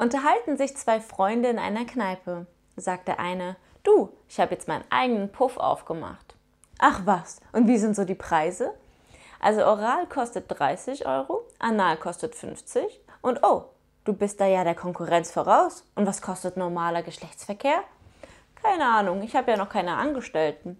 Unterhalten sich zwei Freunde in einer Kneipe. Sagt der eine, du, ich habe jetzt meinen eigenen Puff aufgemacht. Ach was, und wie sind so die Preise? Also Oral kostet 30 Euro, Anal kostet 50 und oh, du bist da ja der Konkurrenz voraus. Und was kostet normaler Geschlechtsverkehr? Keine Ahnung, ich habe ja noch keine Angestellten.